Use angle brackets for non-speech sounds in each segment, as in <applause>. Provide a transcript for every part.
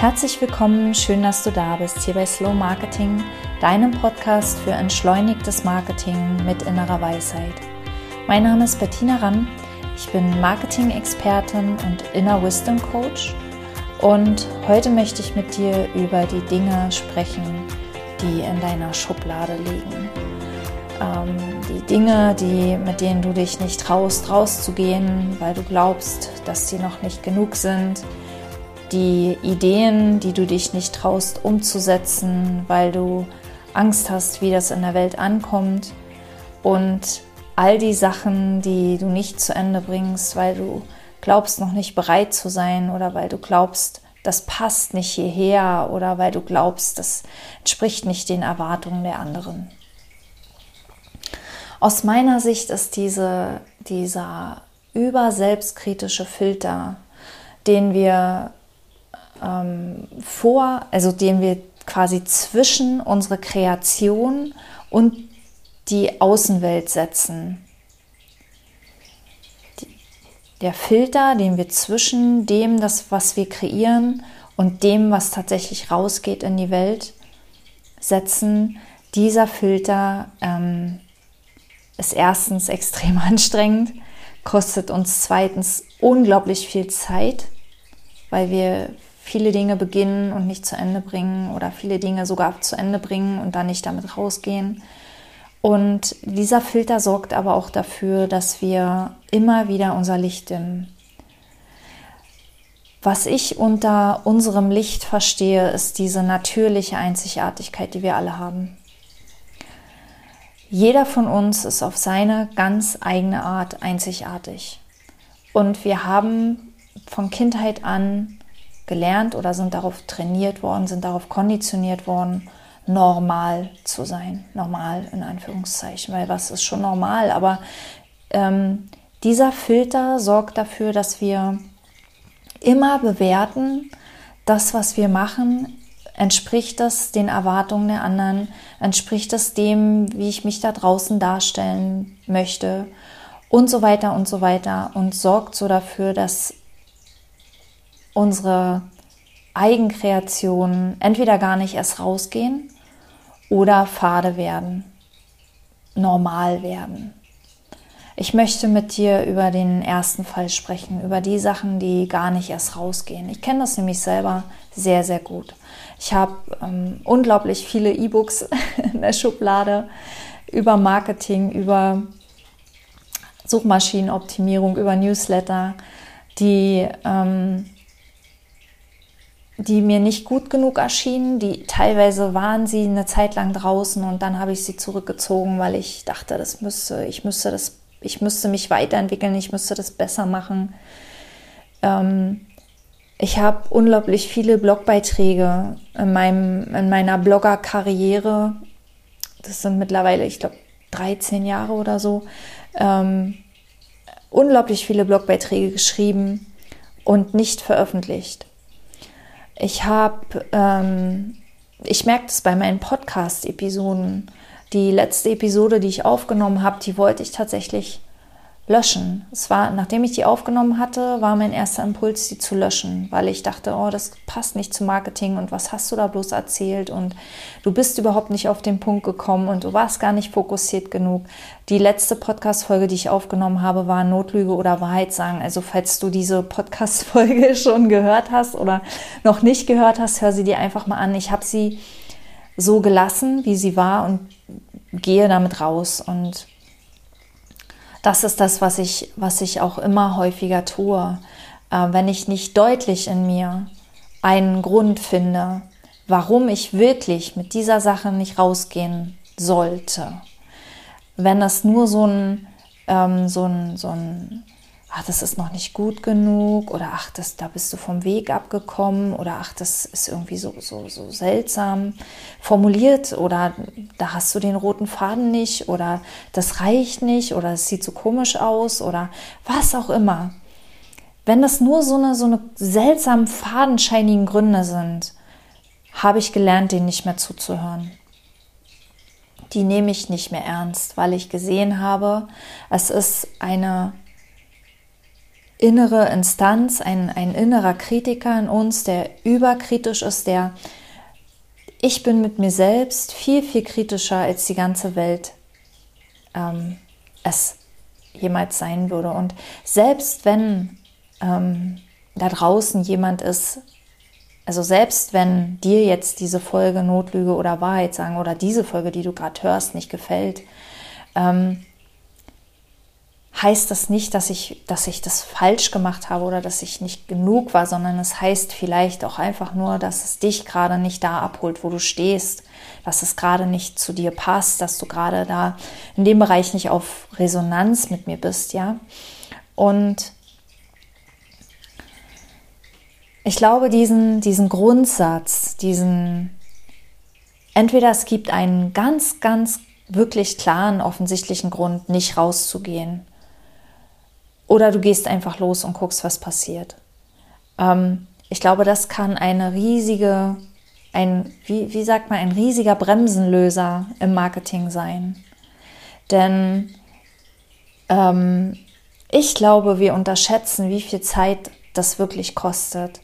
Herzlich willkommen, schön, dass du da bist hier bei Slow Marketing, deinem Podcast für entschleunigtes Marketing mit innerer Weisheit. Mein Name ist Bettina Ramm, ich bin Marketing-Expertin und Inner Wisdom Coach und heute möchte ich mit dir über die Dinge sprechen, die in deiner Schublade liegen. Ähm, die Dinge, die, mit denen du dich nicht traust, rauszugehen, weil du glaubst, dass sie noch nicht genug sind die Ideen, die du dich nicht traust umzusetzen, weil du Angst hast, wie das in der Welt ankommt und all die Sachen, die du nicht zu Ende bringst, weil du glaubst noch nicht bereit zu sein oder weil du glaubst, das passt nicht hierher oder weil du glaubst, das entspricht nicht den Erwartungen der anderen. Aus meiner Sicht ist diese, dieser überselbstkritische Filter, den wir ähm, vor, also den wir quasi zwischen unsere Kreation und die Außenwelt setzen. Der Filter, den wir zwischen dem, das, was wir kreieren und dem, was tatsächlich rausgeht in die Welt, setzen, dieser Filter ähm, ist erstens extrem <laughs> anstrengend, kostet uns zweitens unglaublich viel Zeit, weil wir viele Dinge beginnen und nicht zu Ende bringen oder viele Dinge sogar zu Ende bringen und dann nicht damit rausgehen. Und dieser Filter sorgt aber auch dafür, dass wir immer wieder unser Licht dimmen. Was ich unter unserem Licht verstehe, ist diese natürliche Einzigartigkeit, die wir alle haben. Jeder von uns ist auf seine ganz eigene Art einzigartig. Und wir haben von Kindheit an gelernt oder sind darauf trainiert worden, sind darauf konditioniert worden, normal zu sein. Normal in Anführungszeichen, weil was ist schon normal? Aber ähm, dieser Filter sorgt dafür, dass wir immer bewerten, das, was wir machen, entspricht das den Erwartungen der anderen, entspricht das dem, wie ich mich da draußen darstellen möchte und so weiter und so weiter und sorgt so dafür, dass unsere Eigenkreationen entweder gar nicht erst rausgehen oder fade werden, normal werden. Ich möchte mit dir über den ersten Fall sprechen, über die Sachen, die gar nicht erst rausgehen. Ich kenne das nämlich selber sehr, sehr gut. Ich habe ähm, unglaublich viele E-Books <laughs> in der Schublade über Marketing, über Suchmaschinenoptimierung, über Newsletter, die ähm, die mir nicht gut genug erschienen. Die teilweise waren sie eine Zeit lang draußen und dann habe ich sie zurückgezogen, weil ich dachte, das müsste, ich müsste das, ich müsste mich weiterentwickeln, ich müsste das besser machen. Ähm, ich habe unglaublich viele Blogbeiträge in, meinem, in meiner Blogger-Karriere. Das sind mittlerweile, ich glaube, 13 Jahre oder so. Ähm, unglaublich viele Blogbeiträge geschrieben und nicht veröffentlicht. Ich habe, ähm, ich merke das bei meinen Podcast-Episoden. Die letzte Episode, die ich aufgenommen habe, die wollte ich tatsächlich löschen. Es war, nachdem ich die aufgenommen hatte, war mein erster Impuls, die zu löschen, weil ich dachte, oh, das passt nicht zu Marketing und was hast du da bloß erzählt und du bist überhaupt nicht auf den Punkt gekommen und du warst gar nicht fokussiert genug. Die letzte Podcast-Folge, die ich aufgenommen habe, war Notlüge oder Wahrheit sagen. Also falls du diese Podcast-Folge <laughs> schon gehört hast oder noch nicht gehört hast, hör sie dir einfach mal an. Ich habe sie so gelassen, wie sie war und gehe damit raus und das ist das, was ich, was ich auch immer häufiger tue. Äh, wenn ich nicht deutlich in mir einen Grund finde, warum ich wirklich mit dieser Sache nicht rausgehen sollte. Wenn das nur so ein, ähm, so ein, so ein ach, das ist noch nicht gut genug oder ach, das, da bist du vom Weg abgekommen oder ach, das ist irgendwie so, so, so seltsam formuliert oder da hast du den roten Faden nicht oder das reicht nicht oder es sieht so komisch aus oder was auch immer. Wenn das nur so eine, so eine seltsam fadenscheinigen Gründe sind, habe ich gelernt, denen nicht mehr zuzuhören. Die nehme ich nicht mehr ernst, weil ich gesehen habe, es ist eine innere Instanz, ein, ein innerer Kritiker in uns, der überkritisch ist, der ich bin mit mir selbst viel, viel kritischer, als die ganze Welt ähm, es jemals sein würde. Und selbst wenn ähm, da draußen jemand ist, also selbst wenn dir jetzt diese Folge Notlüge oder Wahrheit sagen oder diese Folge, die du gerade hörst, nicht gefällt, ähm, heißt das nicht, dass ich, dass ich das falsch gemacht habe oder dass ich nicht genug war, sondern es heißt vielleicht auch einfach nur, dass es dich gerade nicht da abholt, wo du stehst, dass es gerade nicht zu dir passt, dass du gerade da in dem Bereich nicht auf Resonanz mit mir bist, ja. Und ich glaube, diesen, diesen Grundsatz, diesen, entweder es gibt einen ganz, ganz wirklich klaren, offensichtlichen Grund, nicht rauszugehen. Oder du gehst einfach los und guckst, was passiert. Ähm, ich glaube, das kann eine riesige, ein, wie, wie sagt man, ein riesiger Bremsenlöser im Marketing sein. Denn ähm, ich glaube, wir unterschätzen, wie viel Zeit das wirklich kostet,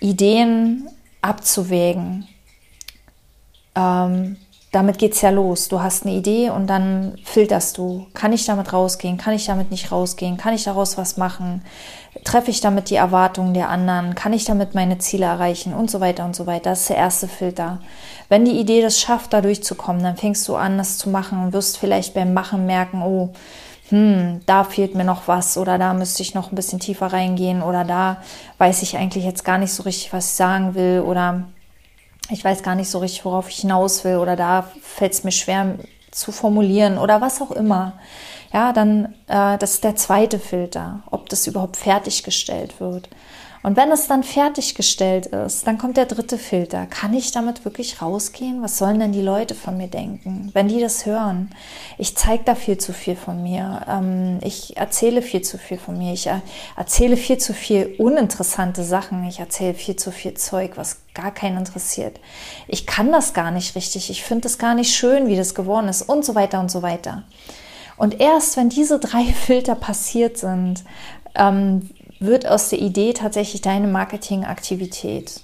Ideen abzuwägen. Ähm, damit geht es ja los. Du hast eine Idee und dann filterst du. Kann ich damit rausgehen? Kann ich damit nicht rausgehen? Kann ich daraus was machen? Treffe ich damit die Erwartungen der anderen? Kann ich damit meine Ziele erreichen? Und so weiter und so weiter. Das ist der erste Filter. Wenn die Idee das schafft, da durchzukommen, dann fängst du an, das zu machen und wirst vielleicht beim Machen merken, oh, hm, da fehlt mir noch was oder da müsste ich noch ein bisschen tiefer reingehen oder da weiß ich eigentlich jetzt gar nicht so richtig, was ich sagen will oder ich weiß gar nicht so richtig, worauf ich hinaus will oder da fällt es mir schwer zu formulieren oder was auch immer. Ja, dann äh, das ist der zweite Filter, ob das überhaupt fertiggestellt wird. Und wenn es dann fertiggestellt ist, dann kommt der dritte Filter. Kann ich damit wirklich rausgehen? Was sollen denn die Leute von mir denken, wenn die das hören? Ich zeige da viel zu viel von mir. Ähm, ich erzähle viel zu viel von mir. Ich äh, erzähle viel zu viel uninteressante Sachen. Ich erzähle viel zu viel Zeug, was gar keinen interessiert. Ich kann das gar nicht richtig. Ich finde es gar nicht schön, wie das geworden ist und so weiter und so weiter. Und erst wenn diese drei <laughs> Filter passiert sind, ähm, wird aus der Idee tatsächlich deine Marketingaktivität.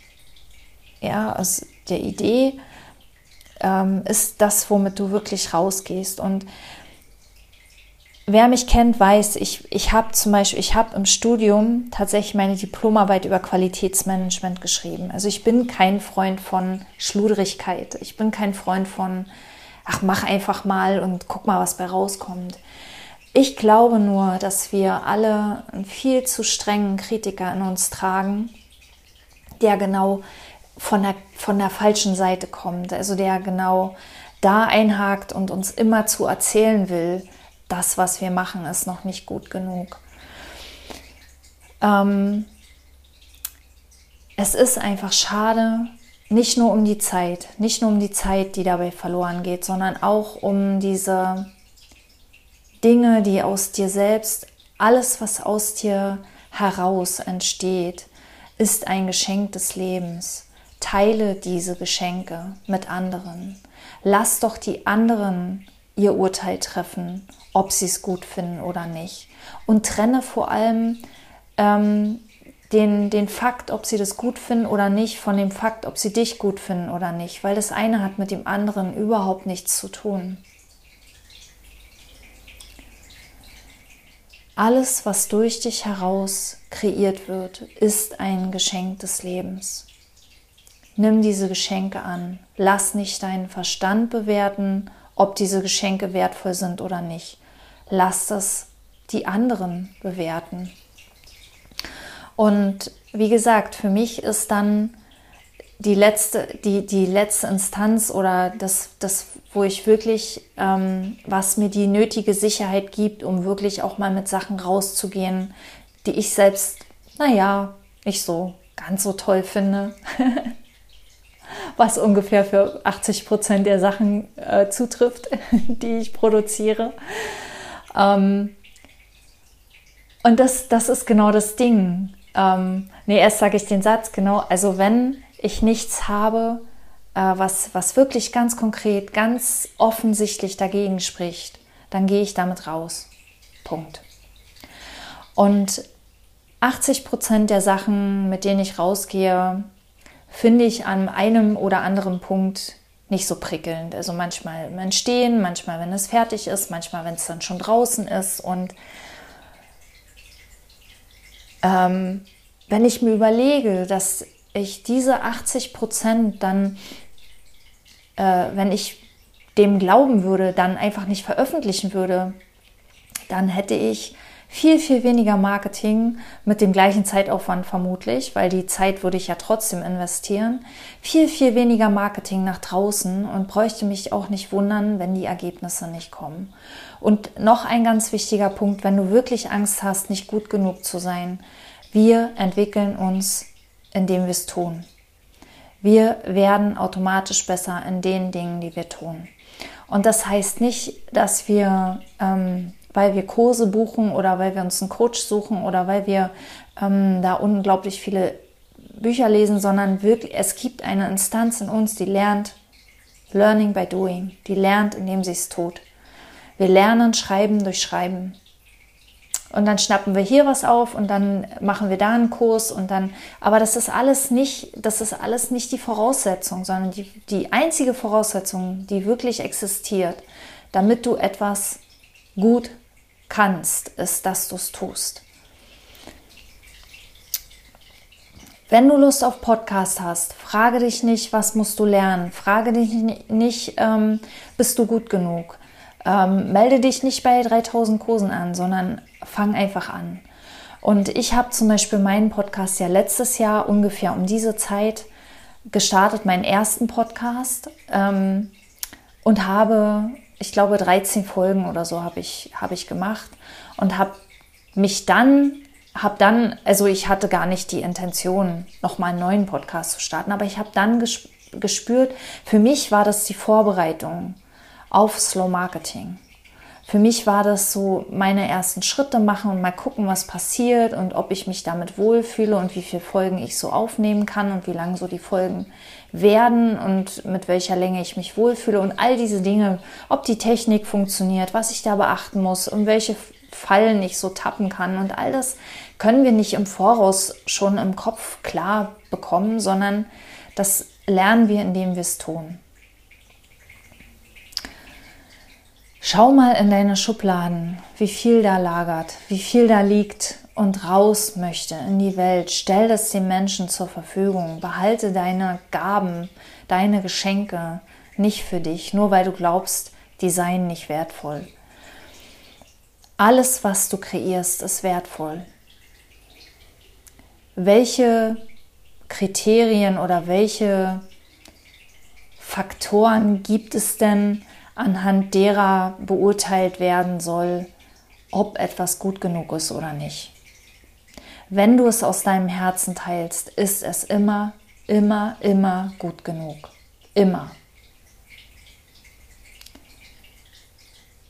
Ja, aus der Idee ähm, ist das, womit du wirklich rausgehst. Und wer mich kennt, weiß, ich, ich habe zum Beispiel, ich habe im Studium tatsächlich meine Diplomarbeit über Qualitätsmanagement geschrieben. Also ich bin kein Freund von Schludrigkeit. Ich bin kein Freund von, ach, mach einfach mal und guck mal, was bei rauskommt. Ich glaube nur, dass wir alle einen viel zu strengen Kritiker in uns tragen, der genau von der, von der falschen Seite kommt, also der genau da einhakt und uns immer zu erzählen will, das, was wir machen, ist noch nicht gut genug. Ähm, es ist einfach schade, nicht nur um die Zeit, nicht nur um die Zeit, die dabei verloren geht, sondern auch um diese Dinge, die aus dir selbst, alles, was aus dir heraus entsteht, ist ein Geschenk des Lebens. Teile diese Geschenke mit anderen. Lass doch die anderen ihr Urteil treffen, ob sie es gut finden oder nicht. Und trenne vor allem ähm, den, den Fakt, ob sie das gut finden oder nicht, von dem Fakt, ob sie dich gut finden oder nicht, weil das eine hat mit dem anderen überhaupt nichts zu tun. Alles, was durch dich heraus kreiert wird, ist ein Geschenk des Lebens. Nimm diese Geschenke an. Lass nicht deinen Verstand bewerten, ob diese Geschenke wertvoll sind oder nicht. Lass das die anderen bewerten. Und wie gesagt, für mich ist dann die letzte, die, die letzte Instanz oder das, das wo ich wirklich, ähm, was mir die nötige Sicherheit gibt, um wirklich auch mal mit Sachen rauszugehen, die ich selbst, naja, nicht so ganz so toll finde. <laughs> was ungefähr für 80 Prozent der Sachen äh, zutrifft, <laughs> die ich produziere. Ähm, und das, das ist genau das Ding. Ähm, nee, erst sage ich den Satz, genau. Also wenn ich nichts habe, äh, was, was wirklich ganz konkret, ganz offensichtlich dagegen spricht, dann gehe ich damit raus. Punkt. Und 80 Prozent der Sachen, mit denen ich rausgehe, finde ich an einem oder anderen Punkt nicht so prickelnd. Also manchmal beim Stehen, manchmal wenn es fertig ist, manchmal wenn es dann schon draußen ist. Und ähm, wenn ich mir überlege, dass ich diese 80 Prozent dann, äh, wenn ich dem glauben würde, dann einfach nicht veröffentlichen würde, dann hätte ich viel, viel weniger Marketing mit dem gleichen Zeitaufwand vermutlich, weil die Zeit würde ich ja trotzdem investieren. Viel, viel weniger Marketing nach draußen und bräuchte mich auch nicht wundern, wenn die Ergebnisse nicht kommen. Und noch ein ganz wichtiger Punkt, wenn du wirklich Angst hast, nicht gut genug zu sein, wir entwickeln uns, indem wir es tun. Wir werden automatisch besser in den Dingen, die wir tun. Und das heißt nicht, dass wir ähm, weil wir Kurse buchen oder weil wir uns einen Coach suchen oder weil wir ähm, da unglaublich viele Bücher lesen, sondern wirklich, es gibt eine Instanz in uns, die lernt Learning by Doing, die lernt, indem sie es tut. Wir lernen Schreiben durch Schreiben. Und dann schnappen wir hier was auf und dann machen wir da einen Kurs und dann, aber das ist alles nicht, das ist alles nicht die Voraussetzung, sondern die, die einzige Voraussetzung, die wirklich existiert, damit du etwas gut kannst, ist, dass du es tust. Wenn du Lust auf Podcast hast, frage dich nicht, was musst du lernen. Frage dich nicht, ähm, bist du gut genug. Ähm, melde dich nicht bei 3000 Kursen an, sondern fang einfach an. Und ich habe zum Beispiel meinen Podcast ja letztes Jahr ungefähr um diese Zeit gestartet, meinen ersten Podcast ähm, und habe ich glaube, 13 Folgen oder so habe ich, hab ich gemacht und habe mich dann, habe dann, also ich hatte gar nicht die Intention, nochmal einen neuen Podcast zu starten, aber ich habe dann gespürt, für mich war das die Vorbereitung auf Slow Marketing. Für mich war das so meine ersten Schritte machen und mal gucken, was passiert und ob ich mich damit wohlfühle und wie viele Folgen ich so aufnehmen kann und wie lang so die Folgen werden und mit welcher Länge ich mich wohlfühle und all diese Dinge, ob die Technik funktioniert, was ich da beachten muss und welche Fallen ich so tappen kann und all das können wir nicht im Voraus schon im Kopf klar bekommen, sondern das lernen wir, indem wir es tun. Schau mal in deine Schubladen, wie viel da lagert, wie viel da liegt und raus möchte in die Welt, stell das den Menschen zur Verfügung. Behalte deine Gaben, deine Geschenke nicht für dich, nur weil du glaubst, die seien nicht wertvoll. Alles, was du kreierst, ist wertvoll. Welche Kriterien oder welche Faktoren gibt es denn, anhand derer beurteilt werden soll, ob etwas gut genug ist oder nicht? Wenn du es aus deinem Herzen teilst, ist es immer, immer, immer gut genug. Immer.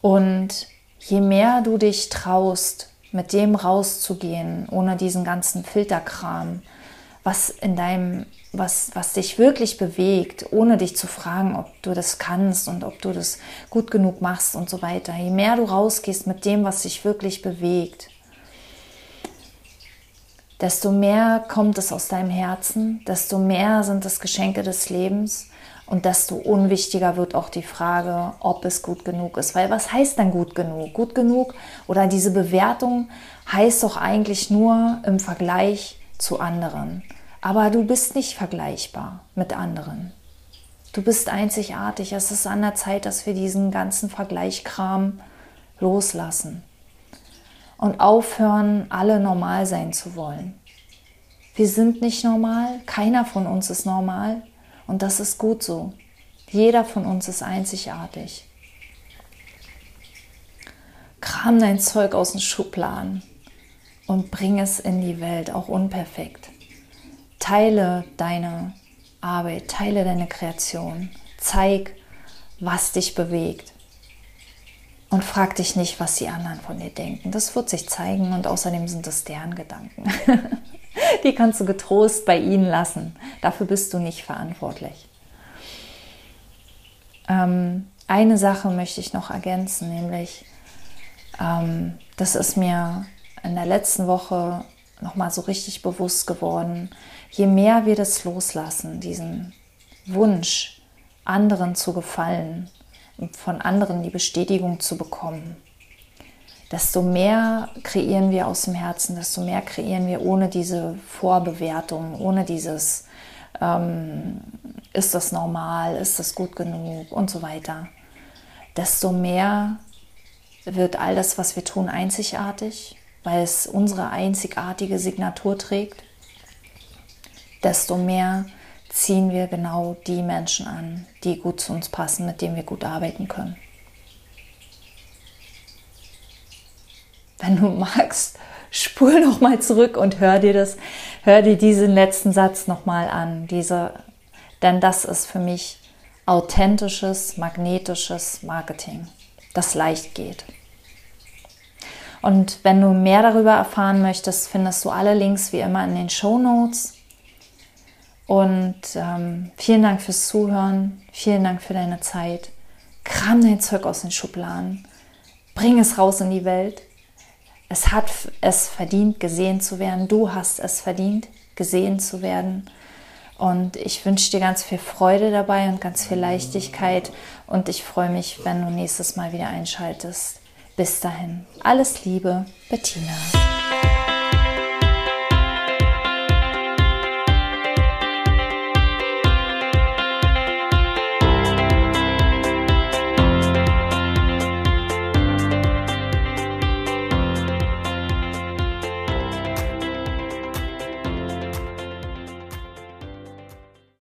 Und je mehr du dich traust, mit dem rauszugehen, ohne diesen ganzen Filterkram, was in deinem, was, was dich wirklich bewegt, ohne dich zu fragen, ob du das kannst und ob du das gut genug machst und so weiter. Je mehr du rausgehst mit dem, was dich wirklich bewegt, desto mehr kommt es aus deinem Herzen, desto mehr sind es Geschenke des Lebens und desto unwichtiger wird auch die Frage, ob es gut genug ist. Weil was heißt dann gut genug? Gut genug oder diese Bewertung heißt doch eigentlich nur im Vergleich zu anderen. Aber du bist nicht vergleichbar mit anderen. Du bist einzigartig. Es ist an der Zeit, dass wir diesen ganzen Vergleichkram loslassen und aufhören, alle normal sein zu wollen. Wir sind nicht normal, keiner von uns ist normal und das ist gut so. Jeder von uns ist einzigartig. Kram dein Zeug aus den Schubladen und bring es in die Welt, auch unperfekt. Teile deine Arbeit, teile deine Kreation, zeig, was dich bewegt. Und frag dich nicht, was die anderen von dir denken. Das wird sich zeigen und außerdem sind das deren Gedanken. <laughs> die kannst du getrost bei ihnen lassen. Dafür bist du nicht verantwortlich. Ähm, eine Sache möchte ich noch ergänzen, nämlich, ähm, das ist mir in der letzten Woche nochmal so richtig bewusst geworden, je mehr wir das loslassen, diesen Wunsch, anderen zu gefallen von anderen die Bestätigung zu bekommen, desto mehr kreieren wir aus dem Herzen, desto mehr kreieren wir ohne diese Vorbewertung, ohne dieses, ähm, ist das normal, ist das gut genug und so weiter. Desto mehr wird all das, was wir tun, einzigartig, weil es unsere einzigartige Signatur trägt. Desto mehr ziehen wir genau die Menschen an, die gut zu uns passen, mit denen wir gut arbeiten können. wenn du magst, spul noch mal zurück und hör dir das, hör dir diesen letzten Satz noch mal an. Diese, denn das ist für mich authentisches, magnetisches Marketing, das leicht geht. Und wenn du mehr darüber erfahren möchtest, findest du alle Links wie immer in den Show Notes. Und ähm, vielen Dank fürs Zuhören, vielen Dank für deine Zeit. Kram dein Zeug aus den Schubladen, bring es raus in die Welt es hat es verdient, gesehen zu werden. Du hast es verdient, gesehen zu werden. Und ich wünsche dir ganz viel Freude dabei und ganz viel Leichtigkeit. Und ich freue mich, wenn du nächstes Mal wieder einschaltest. Bis dahin, alles Liebe, Bettina.